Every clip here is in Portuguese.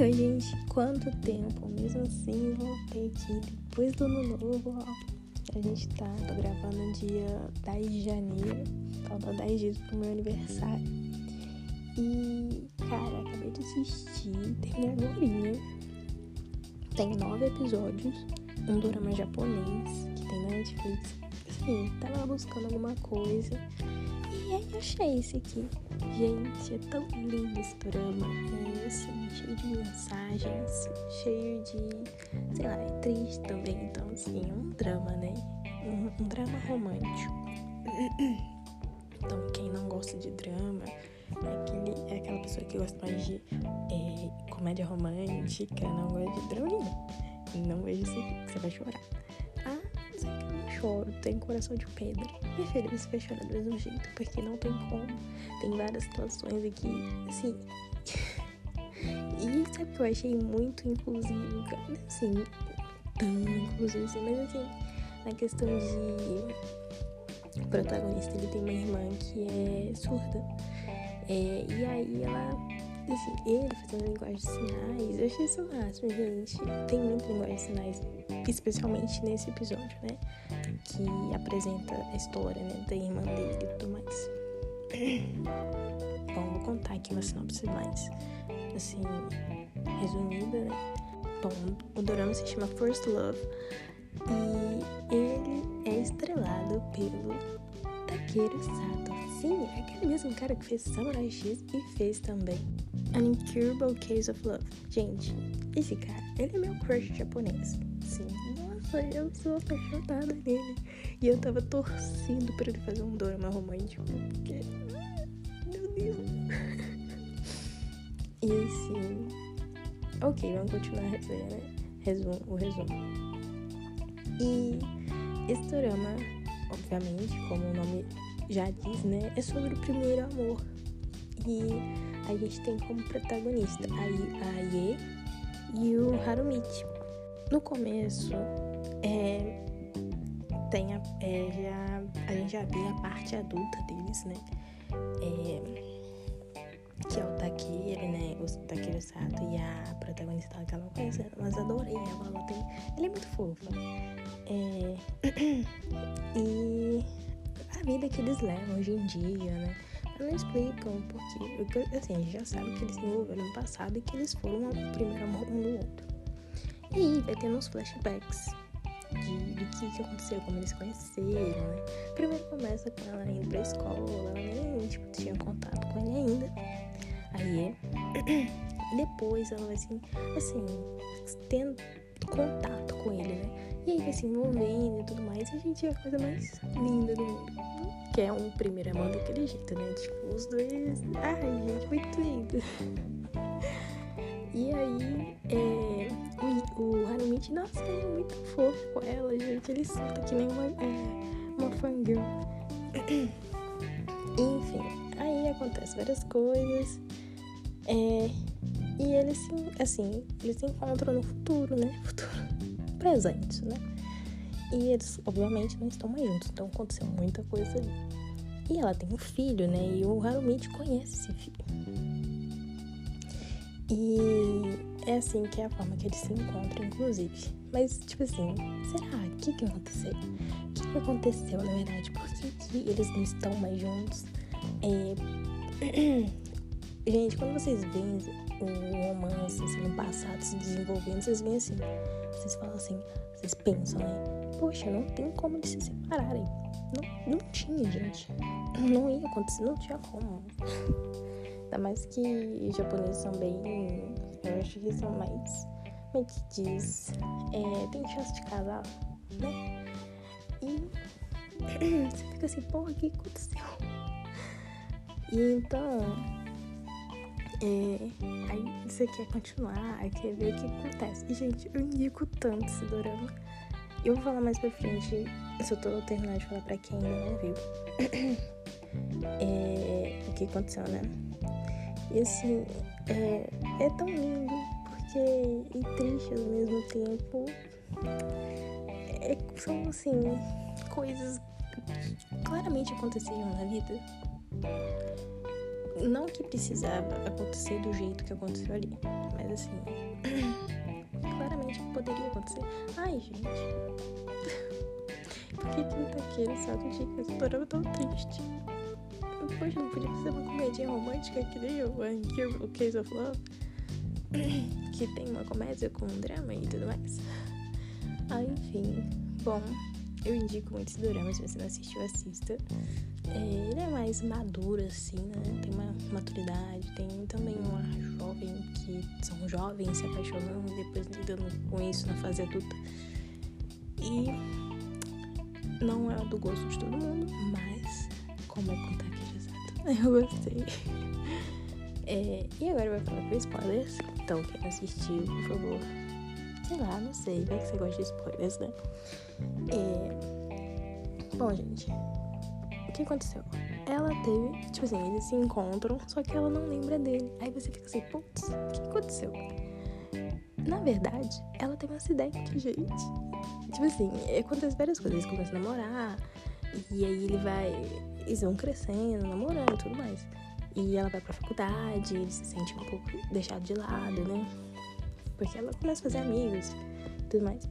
Ai, gente, quanto tempo? Mesmo assim, voltei aqui depois do ano novo, ó. A gente tá, tô gravando dia 10 de janeiro, faltam 10 dias pro meu aniversário. E, cara, acabei de assistir, terminei agora. Tem nove episódios, um drama japonês que tem na Netflix. Assim, tava buscando alguma coisa achei esse aqui. Gente, é tão lindo esse drama. É assim, cheio de mensagens, cheio de. sei lá, é triste também. Então, assim, é um drama, né? Um, um drama romântico. Então, quem não gosta de drama é, aquele, é aquela pessoa que gosta mais de é, comédia romântica, não gosta de drama nenhum. Não vejo isso aqui, você vai chorar. Choro, tem coração de pedra. Minha filha, você vai chorar do mesmo jeito, porque não tem como. Tem várias situações aqui, assim. e sabe que eu achei muito inclusivo, assim, tão inclusivo assim, mas assim, na questão de. O protagonista ele tem uma irmã que é surda. É, e aí ela assim, ele fazendo linguagem de sinais, eu achei isso máximo, gente. Tem muita linguagem de sinais, especialmente nesse episódio, né? Que apresenta a história, né, da irmã dele e tudo mais. Bom, vou contar aqui uma sinopse mais, assim, resumida, né? Bom, o dorama se chama First Love e ele é estrelado pelo Takeru Sato. Sim, é aquele mesmo cara que fez Samurai X e fez também An Incurable Case of Love. Gente, esse cara, ele é meu crush japonês. Sim, nossa, eu sou apaixonada nele. E eu tava torcendo pra ele fazer um drama romântico, porque. Meu Deus. e assim. Ok, vamos continuar a resenha, né? Resumo, o resumo. E esse drama, obviamente, como o nome já diz, né? É sobre o primeiro amor. E a gente tem como protagonista a Ye e o Harumichi. No começo, é, tem a, é, já, a gente já vê a parte adulta deles, né? É, que é o Takeru, né? O Takeru Sato e a protagonista que ela não conhece, mas adorei ela. Ela, tem, ela é muito fofa. É, e a vida que eles levam hoje em dia, né? não explicam porque, assim, a gente já sabe que eles se envolveram no passado e que eles foram o primeiro amor um do outro. E aí vai tendo uns flashbacks de, do que, que aconteceu, como eles se conheceram, né? Primeiro começa com ela indo pra escola, ela nem tipo, tinha contato com ele ainda. Aí depois ela vai assim, assim, tendo contato com ele, né? E aí vai se envolvendo e tudo mais, e a gente é a coisa mais linda do mundo que é um primeiro amor daquele jeito, né? Tipo, os dois. Ai, gente, muito lindo. E aí, é, o, o Harumichi, nossa, ele é muito fofo com ela, gente. Ele solta que nem uma, é, uma fangirl. Enfim, aí acontece várias coisas. É, e eles se, assim, eles se encontram no futuro, né? Futuro presente, né? E eles, obviamente, não estão mais juntos, então aconteceu muita coisa ali. E ela tem um filho, né? E o Harumichi conhece esse filho. E é assim que é a forma que eles se encontram, inclusive. Mas, tipo assim, será? O que, que aconteceu? O que, que aconteceu, na verdade? Por que, que eles não estão mais juntos? É... Gente, quando vocês veem o romance assim, no passado se desenvolvendo, vocês veem assim, vocês falam assim, vocês pensam, né? poxa, não tem como eles se separarem. Não, não tinha, gente. Não ia acontecer, não tinha como. Ainda mais que os japoneses são bem. Eu acho que são mais. Como é que diz? É, tem chance de casar, né? E você fica assim, porra, o que aconteceu? E então. É, aí você quer continuar, quer ver o que acontece. E, gente, eu indico tanto esse dorama. Eu vou falar mais pra frente, se eu tô terminando de falar pra quem ainda não viu. é, o que aconteceu, né? E assim, é, é tão lindo, porque e triste ao mesmo tempo. É, são assim, coisas que claramente aconteceram na vida. Não que precisava acontecer do jeito que aconteceu ali, mas assim. claramente poderia acontecer. Ai, gente. Por que que tá aqui no salto de esse dorama tão triste? Poxa, não podia ser uma comedinha romântica que nem o, o Case of Love? Que tem uma comédia com um drama e tudo mais. Ah, enfim. Bom, eu indico muito esse dorama, se você não assistiu, assista. É, ele é mais maduro, assim, né? Tem uma maturidade, tem também uma jovem que são jovens se apaixonando e depois lidando com isso na fase adulta. E não é do gosto de todo mundo, mas como é contar eu gostei. É, e agora vai falar com spoilers. Então, quem assistiu, por favor, sei lá, não sei, vai que você gosta de spoilers, né? É... Bom, gente, o que aconteceu? Ela teve, tipo assim, eles se encontram, só que ela não lembra dele. Aí você fica assim, putz, o que aconteceu? Na verdade, ela teve um acidente, gente. Tipo assim, acontece várias coisas. Eles começam a namorar, e aí ele vai. Eles vão crescendo, namorando e tudo mais. E ela vai pra faculdade, ele se sente um pouco deixado de lado, né? Porque ela começa a fazer amigos tudo mais.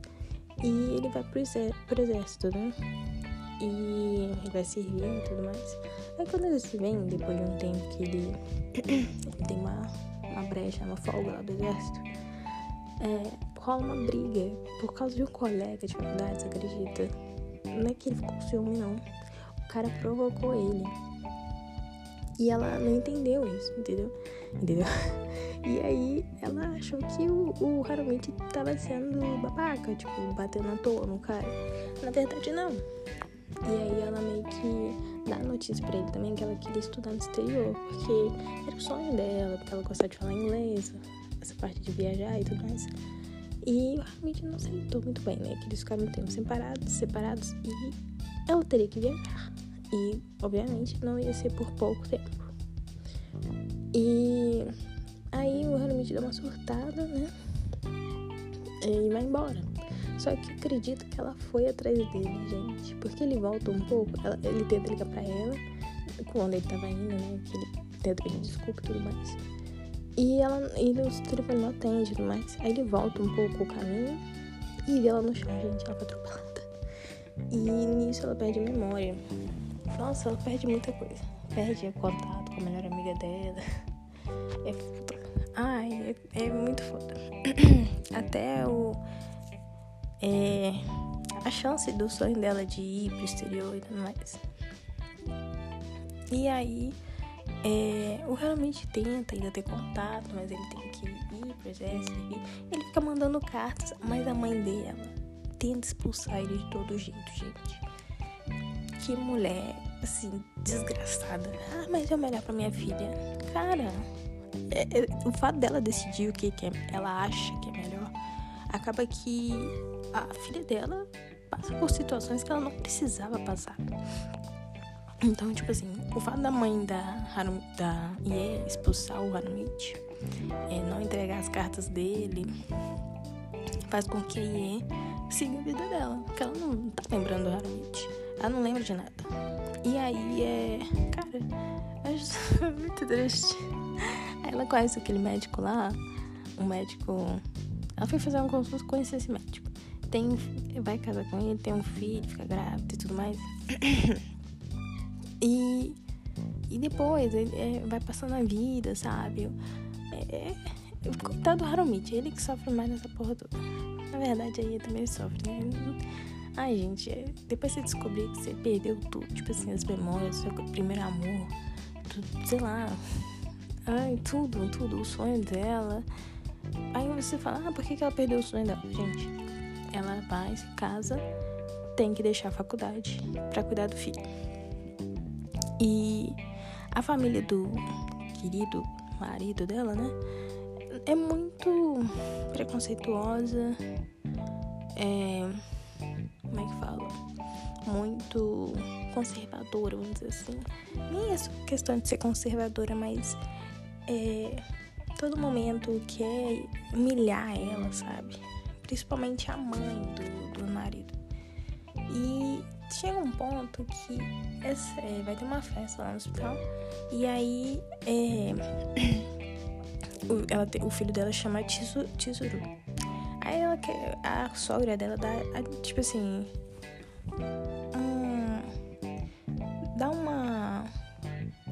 E ele vai pro, pro exército, né? E ele vai servir e tudo mais. Aí quando eles se vêm, depois de um tempo que ele, ele tem uma, uma brecha, uma folga lá do exército, é, rola uma briga por causa de um colega de faculdade, você acredita? Não é que ele ficou com ciúme, não. O cara provocou ele. E ela não entendeu isso, entendeu? Entendeu? E aí ela achou que o, o Harumichi tava sendo babaca, tipo, batendo à toa no cara. Na verdade, não. E aí ela meio que dá notícia pra ele também que ela queria estudar no exterior, porque era o sonho dela, porque ela gostava de falar inglês, essa parte de viajar e tudo mais. E o Harumichi não aceitou muito bem, né? Que eles ficaram um tempo separados, separados e ela teria que viajar. E, obviamente, não ia ser por pouco tempo. E aí o Harumichi dá uma surtada, né? E vai embora. Só que eu acredito que ela foi atrás dele, gente. Porque ele volta um pouco, ela, ele tenta ligar pra ela, quando ele tava indo, né? Que ele tenta pedir desculpa e tudo mais. E ela e o telefone não atende e tudo mais. Aí ele volta um pouco o caminho e vê ela no chão, gente. Ela foi atropelada. E nisso ela perde a memória. Nossa, ela perde muita coisa. Perde contato com a melhor amiga dela. É foda. Ai, é, é muito foda. Até o. É, a chance do sonho dela de ir pro exterior e tudo mais. E aí, é, o realmente tenta ainda ter contato, mas ele tem que ir pro exército. Ele fica mandando cartas, mas a mãe dela tenta expulsar ele de todo jeito, gente. Que mulher, assim, desgraçada. Ah, mas é o melhor pra minha filha. Cara, é, é, o fato dela decidir o que, que é, ela acha que é melhor, acaba que a filha dela passa por situações que ela não precisava passar. Então, tipo assim, o fato da mãe da, Harum, da Ie expulsar o Harumichi, é, não entregar as cartas dele, faz com que a Ie siga a vida dela. Porque ela não tá lembrando do Harumichi. Ela não lembra de nada. E aí é. Cara, acho muito triste. Aí ela conhece aquele médico lá, um médico. Ela foi fazer um consulta conhecer esse médico. Tem, vai casar com ele, tem um filho, fica grávida e tudo mais. E, e depois ele é, vai passando a vida, sabe? É, é, coitado do Harumichi, ele que sofre mais nessa porra toda. Na verdade, aí também sofre, né? Ai, gente, é, depois você descobrir que você perdeu tudo, tipo assim, as memórias, seu primeiro amor, tudo, sei lá. Ai, tudo, tudo, o sonho dela. Aí você fala, ah, por que, que ela perdeu o sonho dela? Gente, ela vai, se casa, tem que deixar a faculdade para cuidar do filho. E a família do querido marido dela, né? É muito preconceituosa. É. Como é que fala? Muito conservadora, vamos dizer assim. Nem é questão de ser conservadora, mas é. Todo momento quer humilhar ela, sabe? Principalmente a mãe do, do marido. E chega um ponto que é, vai ter uma festa lá no hospital. E aí é, o, ela, o filho dela chama Tizuru. Aí ela quer. A sogra dela dá, tipo assim. Um, dá uma.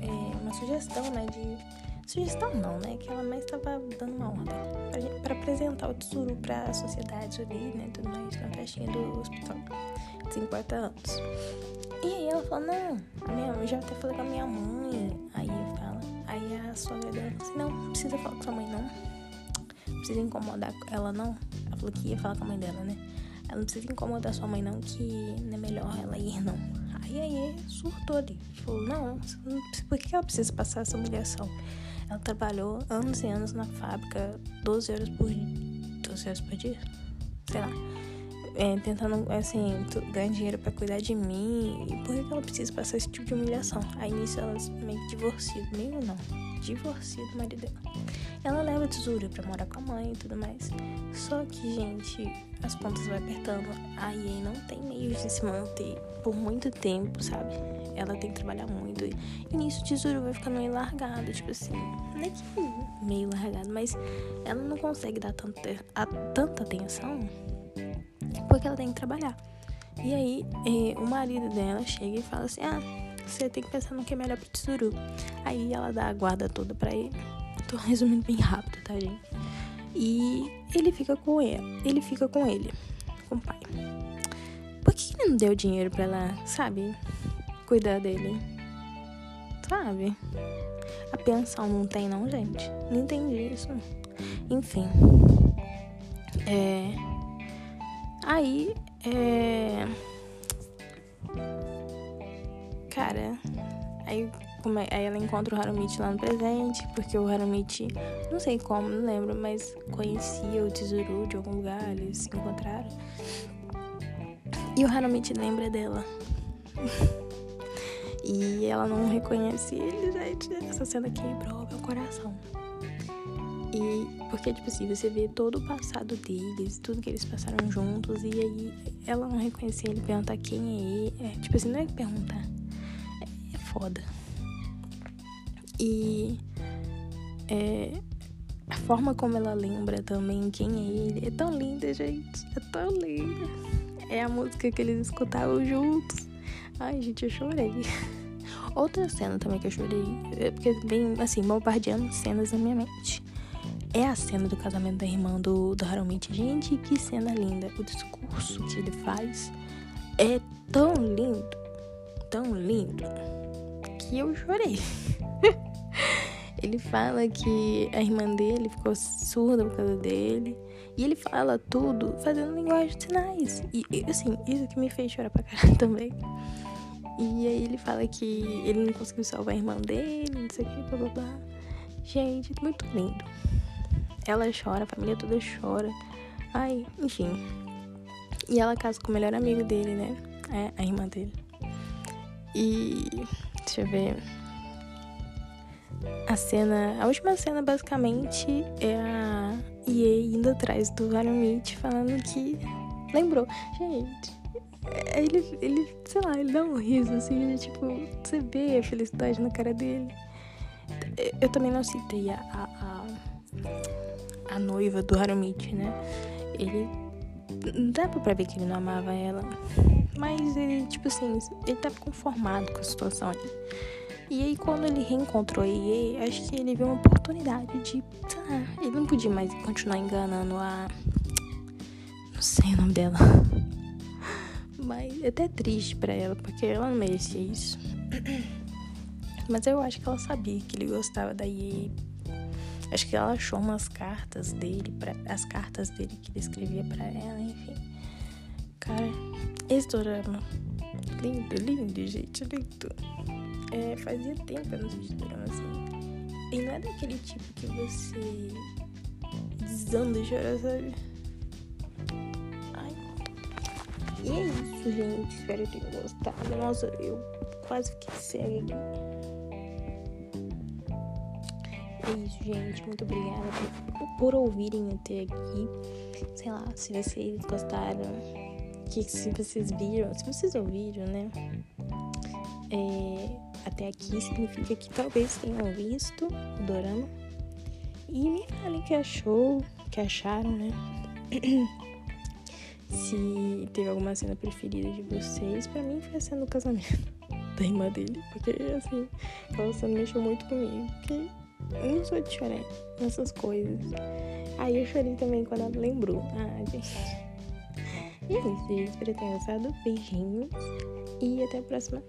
É, uma sugestão, né? De. Sugestão não, né? Que ela mais estava dando uma ordem pra apresentar o tesouro pra sociedade ali, né? Tudo mais na festinha do hospital. 50 anos. E aí ela fala, não, eu já até falei com a minha mãe. Aí fala, aí a sogra dela fala assim, não, não precisa falar com sua mãe não. Não precisa incomodar ela não. Ela falou que ia falar com a mãe dela, né? Ela não precisa incomodar sua mãe não, que não é melhor ela ir não. Aí aí surtou ali. Falou, não, por que ela precisa passar essa humilhação? Ela trabalhou anos e anos na fábrica, 12 horas por 12 horas por dia? Sei lá é, tentando, assim, ganhar dinheiro para cuidar de mim. E por que ela precisa passar esse tipo de humilhação? Aí nisso elas meio que meio não, divorciam do marido dela. Ela leva a tesoura pra morar com a mãe e tudo mais. Só que, gente, as contas vai apertando. A EA não tem meios de se manter por muito tempo, sabe? Ela tem que trabalhar muito. E nisso o tesouro vai ficando meio largado, tipo assim. Não é que meio largado, mas ela não consegue dar tanta, tanta atenção porque ela tem que trabalhar. E aí, eh, o marido dela chega e fala assim: Ah, você tem que pensar no que é melhor pro tesouro. Aí ela dá a guarda toda pra ele. Tô resumindo bem rápido, tá, gente? E ele fica com ele. Ele fica com ele, com o pai. Por que ele não deu dinheiro pra ela, sabe? Cuidar dele. Sabe? A pensão não tem, não, gente. Não entendi isso. Enfim. É. Aí, é. Cara, aí, como é, aí ela encontra o Harumite lá no presente, porque o Harumite, não sei como, não lembro, mas conhecia o Tizuru de algum lugar, eles se encontraram. E o Harumite lembra dela. e ela não reconhece ele, gente. Essa cena quebrou meu coração. E porque, tipo assim, você vê todo o passado deles, tudo que eles passaram juntos, e aí ela não reconhecer ele, perguntar quem é ele. É, tipo assim, não é perguntar. É, é foda. E é, a forma como ela lembra também quem é ele é tão linda, gente. É tão linda. É a música que eles escutavam juntos. Ai, gente, eu chorei. Outra cena também que eu chorei, é porque vem assim, bombardeando cenas na minha mente é a cena do casamento da irmã do, do Harumichi. Gente, que cena linda. O discurso que ele faz é tão lindo, tão lindo, que eu chorei. ele fala que a irmã dele ficou surda por causa dele. E ele fala tudo fazendo linguagem de sinais. E, assim, isso que me fez chorar pra caralho também. E aí ele fala que ele não conseguiu salvar a irmã dele, não sei o que, blá blá blá. Gente, muito lindo. Ela chora, a família toda chora. Ai, enfim. E ela casa com o melhor amigo dele, né? É, a irmã dele. E. Deixa eu ver. A cena. A última cena, basicamente, é a EA indo atrás do Harumite falando que. Lembrou. Gente. É, ele, ele, sei lá, ele dá um riso assim, tipo, você vê a felicidade na cara dele. Eu também não citei a, a noiva do Harumichi, né? Ele. Dava pra ver que ele não amava ela. Mas ele, tipo assim, ele tava conformado com a situação ali. E aí, quando ele reencontrou a Ie, acho que ele viu uma oportunidade de. Ah, ele não podia mais continuar enganando a. Não sei o nome dela. Mas é até triste para ela, porque ela não merecia isso. Mas eu acho que ela sabia que ele gostava da Ie Acho que ela achou umas cartas dele, pra, as cartas dele que ele escrevia para ela, enfim. Cara, esse dorama. Lindo, lindo, gente, lindo. É, fazia tempo que eu não assisti dorama assim. E não é daquele tipo que você desanda e chora, sabe? Ai. E é isso, gente. Espero que tenham gostado. Nossa, eu quase fiquei cega aqui. É isso, gente. Muito obrigada por, por ouvirem até aqui. Sei lá, se vocês gostaram, que se vocês viram, se vocês ouviram, né? É, até aqui significa que talvez tenham visto o dorama. E me falem que achou, que acharam, né? se teve alguma cena preferida de vocês. Pra mim foi a cena do casamento da irmã dele. Porque assim, aquela cena mexeu muito comigo. Porque eu não sou de chorar nessas coisas. Aí eu chorei também quando ela lembrou. Ah, gente. E é isso, gente. Espero que tenham gostado. Beijinhos. E até a próxima.